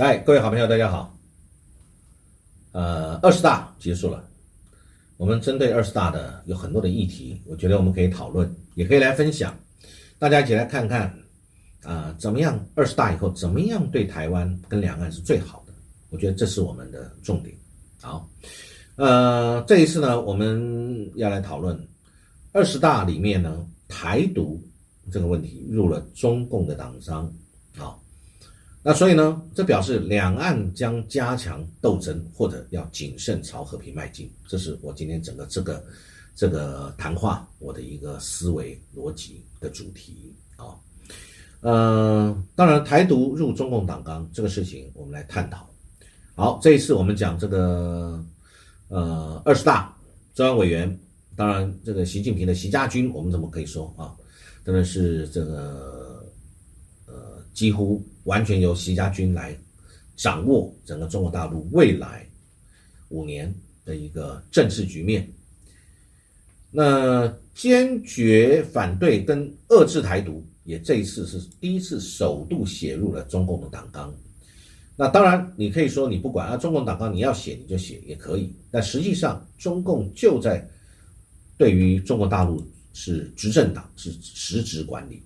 来，各位好朋友，大家好。呃，二十大结束了，我们针对二十大的有很多的议题，我觉得我们可以讨论，也可以来分享，大家一起来看看啊，怎么样二十大以后怎么样对台湾跟两岸是最好的？我觉得这是我们的重点。好，呃，这一次呢，我们要来讨论二十大里面呢，台独这个问题入了中共的党章。好。那所以呢，这表示两岸将加强斗争，或者要谨慎朝和平迈进。这是我今天整个这个这个谈话我的一个思维逻辑的主题啊。嗯，当然，台独入中共党纲这个事情，我们来探讨。好，这一次我们讲这个呃二十大中央委员，当然这个习近平的习家军，我们怎么可以说啊？真的是这个呃几乎。完全由习家军来掌握整个中国大陆未来五年的一个政治局面。那坚决反对跟遏制台独，也这一次是第一次首度写入了中共的党纲。那当然，你可以说你不管啊，中共党纲你要写你就写也可以。但实际上，中共就在对于中国大陆是执政党，是实质管理。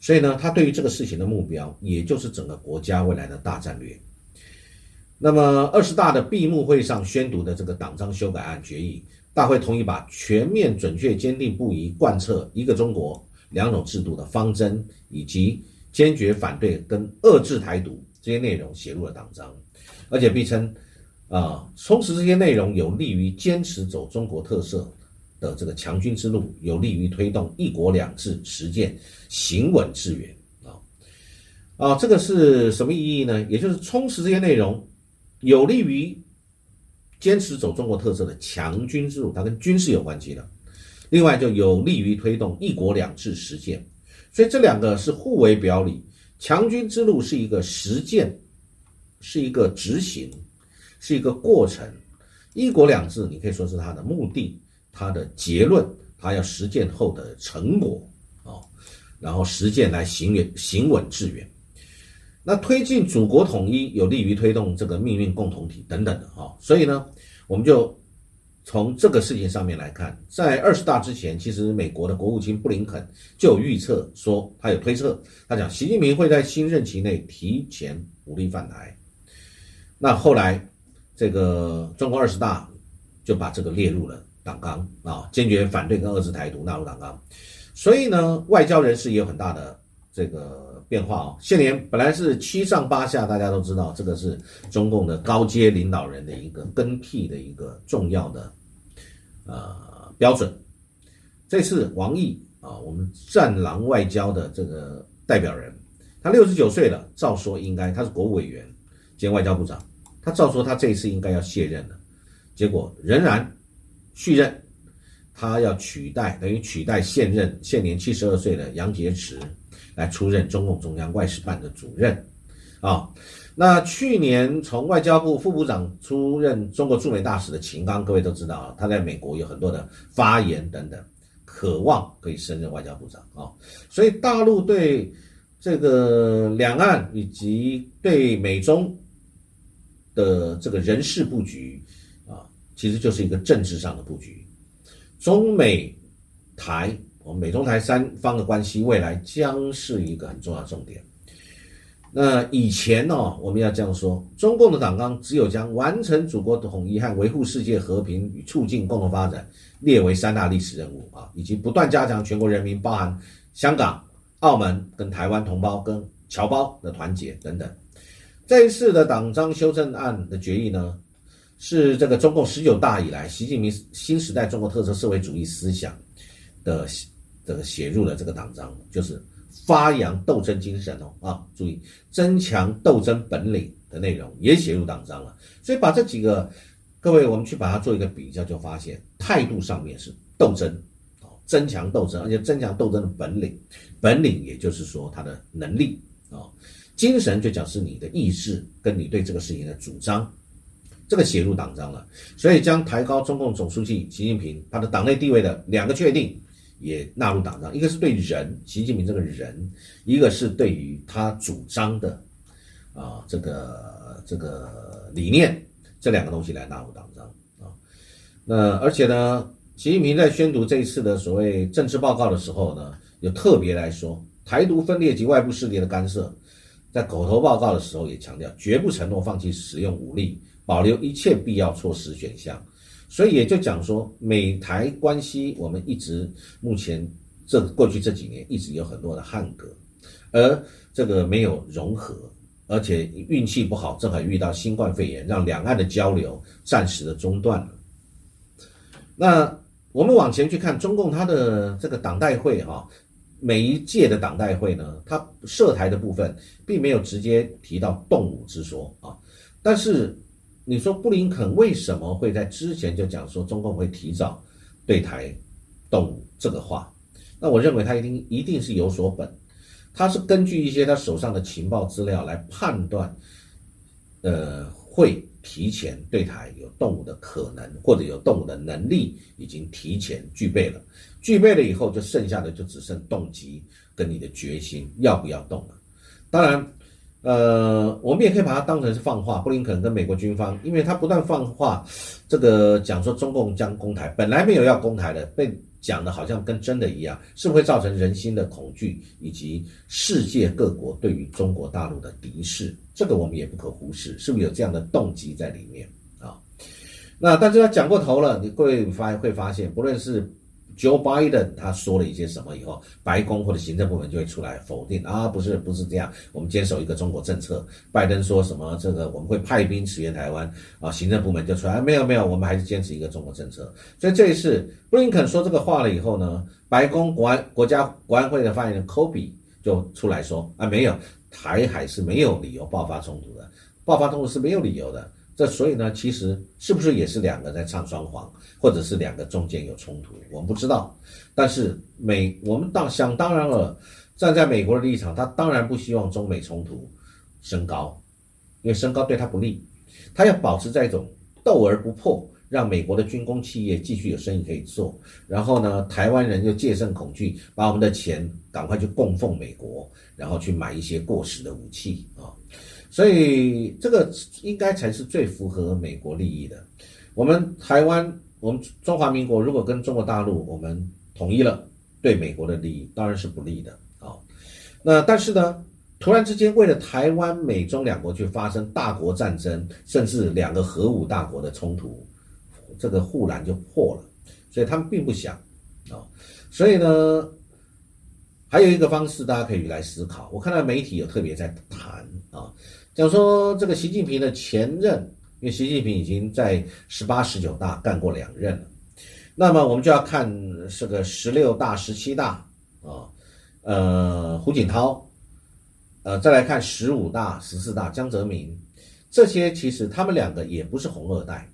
所以呢，他对于这个事情的目标，也就是整个国家未来的大战略。那么二十大的闭幕会上宣读的这个党章修改案决议，大会同意把全面、准确、坚定不移贯彻一个中国两种制度的方针，以及坚决反对跟遏制台独这些内容写入了党章，而且并称，啊，充实这些内容有利于坚持走中国特色。的这个强军之路，有利于推动“一国两制”实践行稳致远啊啊，这个是什么意义呢？也就是充实这些内容，有利于坚持走中国特色的强军之路，它跟军事有关系的。另外，就有利于推动“一国两制”实践，所以这两个是互为表里。强军之路是一个实践，是一个执行，是一个过程；“一国两制”你可以说是它的目的。他的结论，他要实践后的成果啊，然后实践来行远行稳致远。那推进祖国统一，有利于推动这个命运共同体等等的哈。所以呢，我们就从这个事情上面来看，在二十大之前，其实美国的国务卿布林肯就有预测说，他有推测，他讲习近平会在新任期内提前武力犯台。那后来这个中国二十大就把这个列入了。党纲啊，坚决反对跟遏制台独纳入党纲，所以呢，外交人士也有很大的这个变化啊。现年本来是七上八下，大家都知道这个是中共的高阶领导人的一个更替的一个重要的呃标准。这次王毅啊，我们战狼外交的这个代表人，他六十九岁了，照说应该他是国务委员兼外交部长，他照说他这一次应该要卸任了，结果仍然。续任，他要取代，等于取代现任现年七十二岁的杨洁篪来出任中共中央外事办的主任，啊，那去年从外交部副部长出任中国驻美大使的秦刚，各位都知道啊，他在美国有很多的发言等等，渴望可以升任外交部长啊，所以大陆对这个两岸以及对美中的这个人事布局。其实就是一个政治上的布局，中美台，我们美中台三方的关系未来将是一个很重要的重点。那以前呢，我们要这样说：中共的党纲只有将完成祖国统一和维护世界和平与促进共同发展列为三大历史任务啊，以及不断加强全国人民，包含香港、澳门跟台湾同胞跟侨胞的团结等等。这一次的党章修正案的决议呢？是这个中共十九大以来，习近平新时代中国特色社会主义思想的这个写入了这个党章，就是发扬斗争精神哦啊，注意增强斗争本领的内容也写入党章了。所以把这几个各位，我们去把它做一个比较，就发现态度上面是斗争啊，增强斗争，而且增强斗争的本领，本领也就是说他的能力啊，精神就讲是你的意志跟你对这个事情的主张。这个写入党章了，所以将抬高中共总书记习近平他的党内地位的两个确定也纳入党章，一个是对人习近平这个人，一个是对于他主张的啊这个这个理念这两个东西来纳入党章啊。那而且呢，习近平在宣读这一次的所谓政治报告的时候呢，有特别来说，台独分裂及外部势力的干涉，在口头报告的时候也强调，绝不承诺放弃使用武力，保留一切必要措施选项。所以也就讲说，美台关系我们一直目前这过去这几年一直有很多的汉格，而这个没有融合，而且运气不好，正好遇到新冠肺炎，让两岸的交流暂时的中断了。那我们往前去看中共它的这个党代会哈，每一届的党代会呢，它涉台的部分并没有直接提到动武之说啊，但是。你说布林肯为什么会在之前就讲说中共会提早对台动武这个话？那我认为他一定一定是有所本，他是根据一些他手上的情报资料来判断，呃，会提前对台有动武的可能，或者有动武的能力已经提前具备了，具备了以后就剩下的就只剩动机跟你的决心要不要动了，当然。呃，我们也可以把它当成是放话，布林肯跟美国军方，因为他不断放话，这个讲说中共将攻台，本来没有要攻台的，被讲的好像跟真的一样，是不是会造成人心的恐惧，以及世界各国对于中国大陆的敌视，这个我们也不可忽视，是不是有这样的动机在里面啊？那但是他讲过头了，你各位发会发现，不论是。Joe Biden 他说了一些什么以后，白宫或者行政部门就会出来否定啊，不是不是这样，我们坚守一个中国政策。拜登说什么这个我们会派兵驰援台湾啊，行政部门就出来没有没有，我们还是坚持一个中国政策。所以这一次布林肯说这个话了以后呢，白宫国安国家国安会的发言人 Kobe 就出来说啊，没有台海是没有理由爆发冲突的，爆发冲突是没有理由的。这所以呢，其实是不是也是两个在唱双簧，或者是两个中间有冲突，我们不知道。但是美，我们当想当然了，站在美国的立场，他当然不希望中美冲突升高，因为升高对他不利。他要保持在一种斗而不破，让美国的军工企业继续有生意可以做。然后呢，台湾人又戒慎恐惧，把我们的钱赶快去供奉美国，然后去买一些过时的武器啊。所以这个应该才是最符合美国利益的。我们台湾，我们中华民国如果跟中国大陆我们统一了，对美国的利益当然是不利的啊。那但是呢，突然之间为了台湾美中两国去发生大国战争，甚至两个核武大国的冲突，这个护栏就破了。所以他们并不想啊。所以呢，还有一个方式大家可以来思考。我看到媒体有特别在谈啊。讲说这个习近平的前任，因为习近平已经在十八、十九大干过两任了，那么我们就要看这个十六大、十七大啊，呃，胡锦涛，呃，再来看十五大、十四大，江泽民，这些其实他们两个也不是红二代，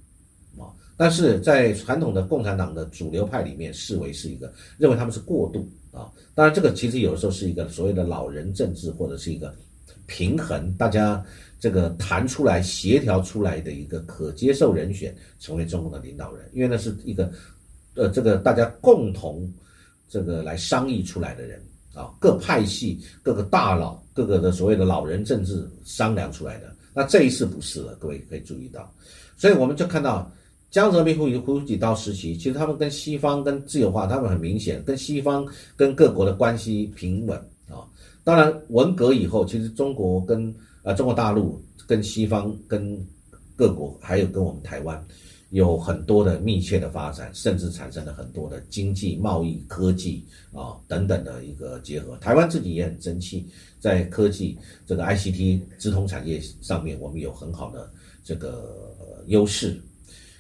但是在传统的共产党的主流派里面，视为是一个认为他们是过渡啊，当然这个其实有时候是一个所谓的老人政治，或者是一个。平衡，大家这个谈出来、协调出来的一个可接受人选，成为中共的领导人，因为那是一个，呃，这个大家共同这个来商议出来的人啊，各派系、各个大佬、各个的所谓的老人政治商量出来的。那这一次不是了，各位可以注意到，所以我们就看到江泽民、胡胡锦涛时期，其实他们跟西方、跟自由化，他们很明显跟西方、跟各国的关系平稳啊。当然，文革以后，其实中国跟呃中国大陆、跟西方、跟各国，还有跟我们台湾，有很多的密切的发展，甚至产生了很多的经济、贸易、科技啊等等的一个结合。台湾自己也很争气，在科技这个 ICT 直通产业上面，我们有很好的这个优势。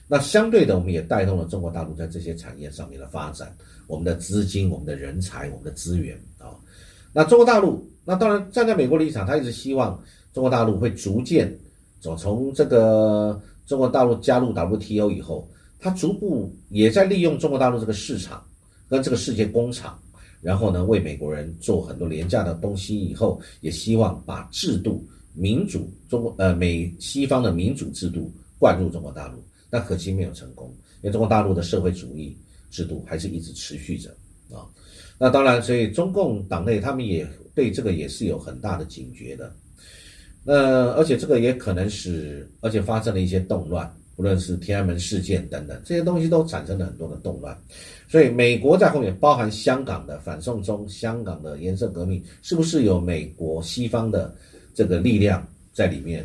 那相对的，我们也带动了中国大陆在这些产业上面的发展，我们的资金、我们的人才、我们的资源啊。那中国大陆，那当然站在美国立场，他一直希望中国大陆会逐渐走从这个中国大陆加入 WTO 以后，他逐步也在利用中国大陆这个市场跟这个世界工厂，然后呢为美国人做很多廉价的东西，以后也希望把制度民主中国呃美西方的民主制度灌入中国大陆，那可惜没有成功，因为中国大陆的社会主义制度还是一直持续着啊。那当然，所以中共党内他们也对这个也是有很大的警觉的。那而且这个也可能使，而且发生了一些动乱，不论是天安门事件等等，这些东西都产生了很多的动乱。所以美国在后面，包含香港的反送中、香港的颜色革命，是不是有美国西方的这个力量在里面，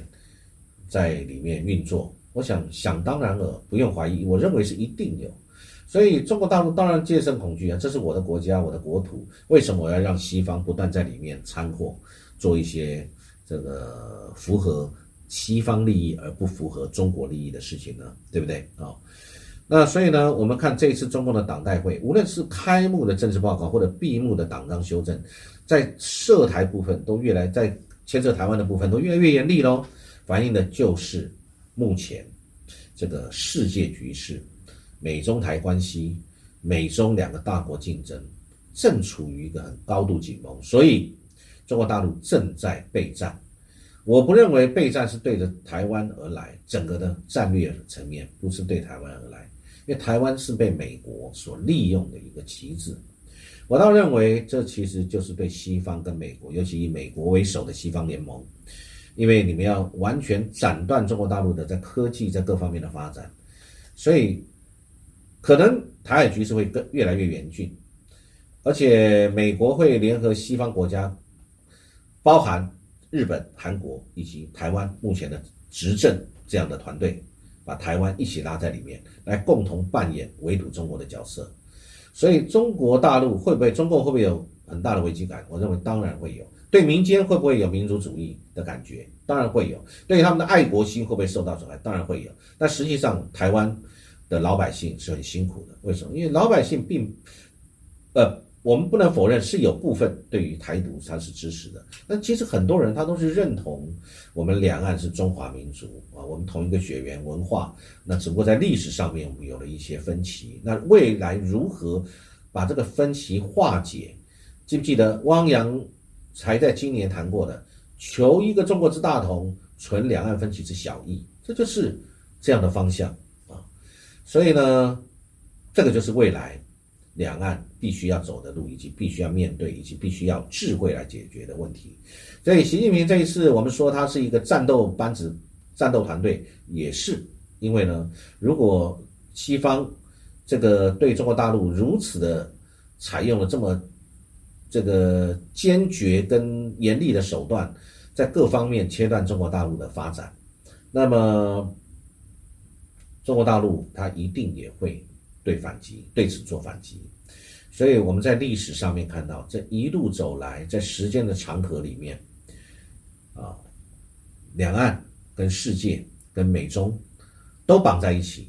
在里面运作？我想想当然了，不用怀疑，我认为是一定有。所以中国大陆当然戒慎恐惧啊，这是我的国家，我的国土，为什么我要让西方不断在里面掺和，做一些这个符合西方利益而不符合中国利益的事情呢？对不对啊？那所以呢，我们看这一次中共的党代会，无论是开幕的政治报告或者闭幕的党章修正，在涉台部分都越来在牵涉台湾的部分都越来越严厉喽，反映的就是目前这个世界局势。美中台关系，美中两个大国竞争，正处于一个很高度紧绷，所以中国大陆正在备战。我不认为备战是对着台湾而来，整个的战略层面不是对台湾而来，因为台湾是被美国所利用的一个旗帜。我倒认为这其实就是对西方跟美国，尤其以美国为首的西方联盟，因为你们要完全斩断中国大陆的在科技在各方面的发展，所以。可能台海局势会更越来越严峻，而且美国会联合西方国家，包含日本、韩国以及台湾目前的执政这样的团队，把台湾一起拉在里面，来共同扮演围堵中国的角色。所以中国大陆会不会，中共会不会有很大的危机感？我认为当然会有。对民间会不会有民族主义的感觉？当然会有。对他们的爱国心会不会受到损害？当然会有。但实际上，台湾。的老百姓是很辛苦的，为什么？因为老百姓并，呃，我们不能否认是有部分对于台独他是支持的，但其实很多人他都是认同我们两岸是中华民族啊，我们同一个血缘文化，那只不过在历史上面我们有了一些分歧，那未来如何把这个分歧化解？记不记得汪洋才在今年谈过的“求一个中国之大同，存两岸分歧之小异”，这就是这样的方向啊。所以呢，这个就是未来两岸必须要走的路，以及必须要面对，以及必须要智慧来解决的问题。所以，习近平这一次，我们说他是一个战斗班子、战斗团队，也是因为呢，如果西方这个对中国大陆如此的采用了这么这个坚决跟严厉的手段，在各方面切断中国大陆的发展，那么。中国大陆它一定也会对反击，对此做反击，所以我们在历史上面看到，这一路走来，在时间的长河里面，啊，两岸跟世界跟美中都绑在一起。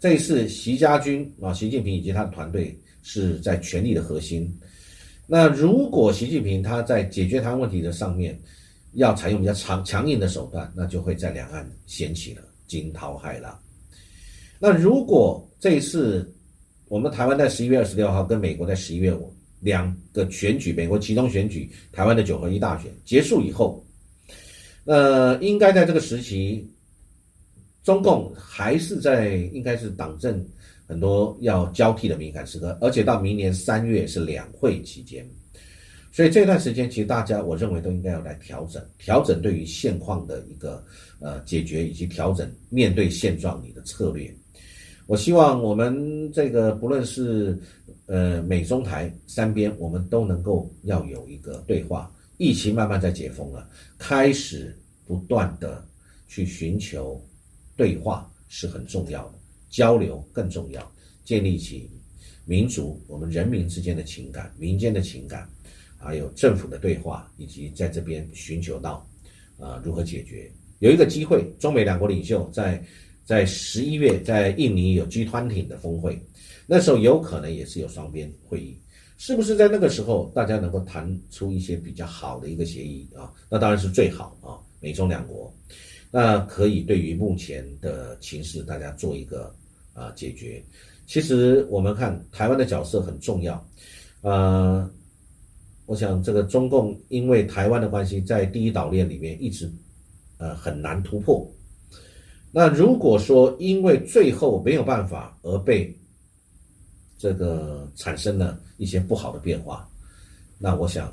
这一次，习家军啊，习近平以及他的团队是在权力的核心。那如果习近平他在解决台湾问题的上面要采用比较强强硬的手段，那就会在两岸掀起了惊涛骇浪。那如果这一次我们台湾在十一月二十六号跟美国在十一月五两个选举，美国其中选举，台湾的九合一大选结束以后，呃，应该在这个时期，中共还是在应该是党政很多要交替的敏感时刻，而且到明年三月是两会期间，所以这段时间其实大家我认为都应该要来调整，调整对于现况的一个呃解决，以及调整面对现状你的策略。我希望我们这个不论是呃美中台三边，我们都能够要有一个对话。疫情慢慢在解封了，开始不断的去寻求对话是很重要的，交流更重要，建立起民族我们人民之间的情感、民间的情感，还有政府的对话，以及在这边寻求到啊如何解决。有一个机会，中美两国领袖在。在十一月，在印尼有 G 团体的峰会，那时候有可能也是有双边会议，是不是在那个时候大家能够谈出一些比较好的一个协议啊？那当然是最好啊，美中两国，那可以对于目前的情势，大家做一个啊解决。其实我们看台湾的角色很重要，呃，我想这个中共因为台湾的关系，在第一岛链里面一直呃很难突破。那如果说因为最后没有办法而被这个产生了一些不好的变化，那我想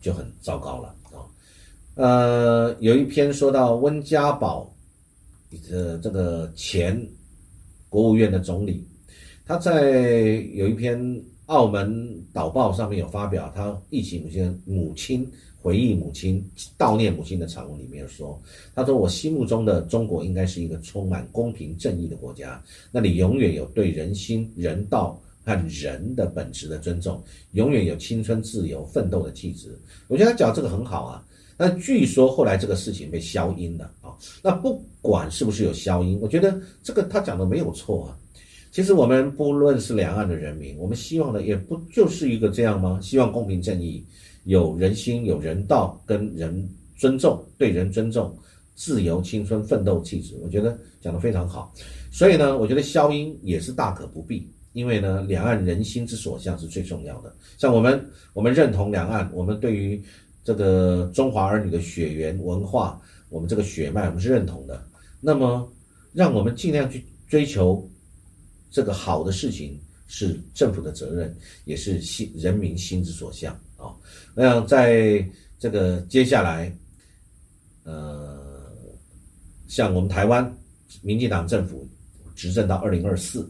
就很糟糕了啊。呃，有一篇说到温家宝，呃，这个前国务院的总理，他在有一篇《澳门导报》上面有发表他忆起母亲母亲回忆母亲悼念母亲的长文里面说，他说我心目中的中国应该是一个充满公平正义的国家，那里永远有对人心人道。和人的本质的尊重，永远有青春、自由、奋斗的气质。我觉得他讲这个很好啊。但据说后来这个事情被消音了啊。那不管是不是有消音，我觉得这个他讲的没有错啊。其实我们不论是两岸的人民，我们希望的也不就是一个这样吗？希望公平正义，有人心、有人道，跟人尊重，对人尊重，自由、青春、奋斗气质。我觉得讲的非常好。所以呢，我觉得消音也是大可不必。因为呢，两岸人心之所向是最重要的。像我们，我们认同两岸，我们对于这个中华儿女的血缘文化，我们这个血脉，我们是认同的。那么，让我们尽量去追求这个好的事情，是政府的责任，也是心人民心之所向啊。那在这个接下来，呃，像我们台湾民进党政府执政到二零二四。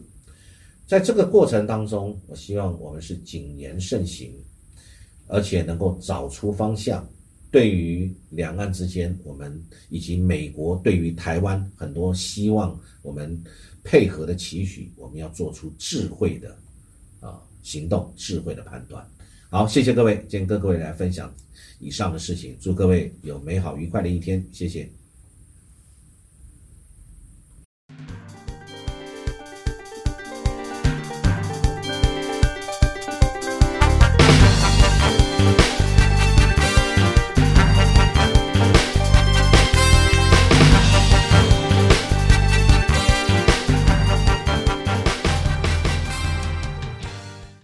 在这个过程当中，我希望我们是谨言慎行，而且能够找出方向。对于两岸之间，我们以及美国对于台湾很多希望我们配合的期许，我们要做出智慧的啊行动，智慧的判断。好，谢谢各位，今天跟各位来分享以上的事情，祝各位有美好愉快的一天，谢谢。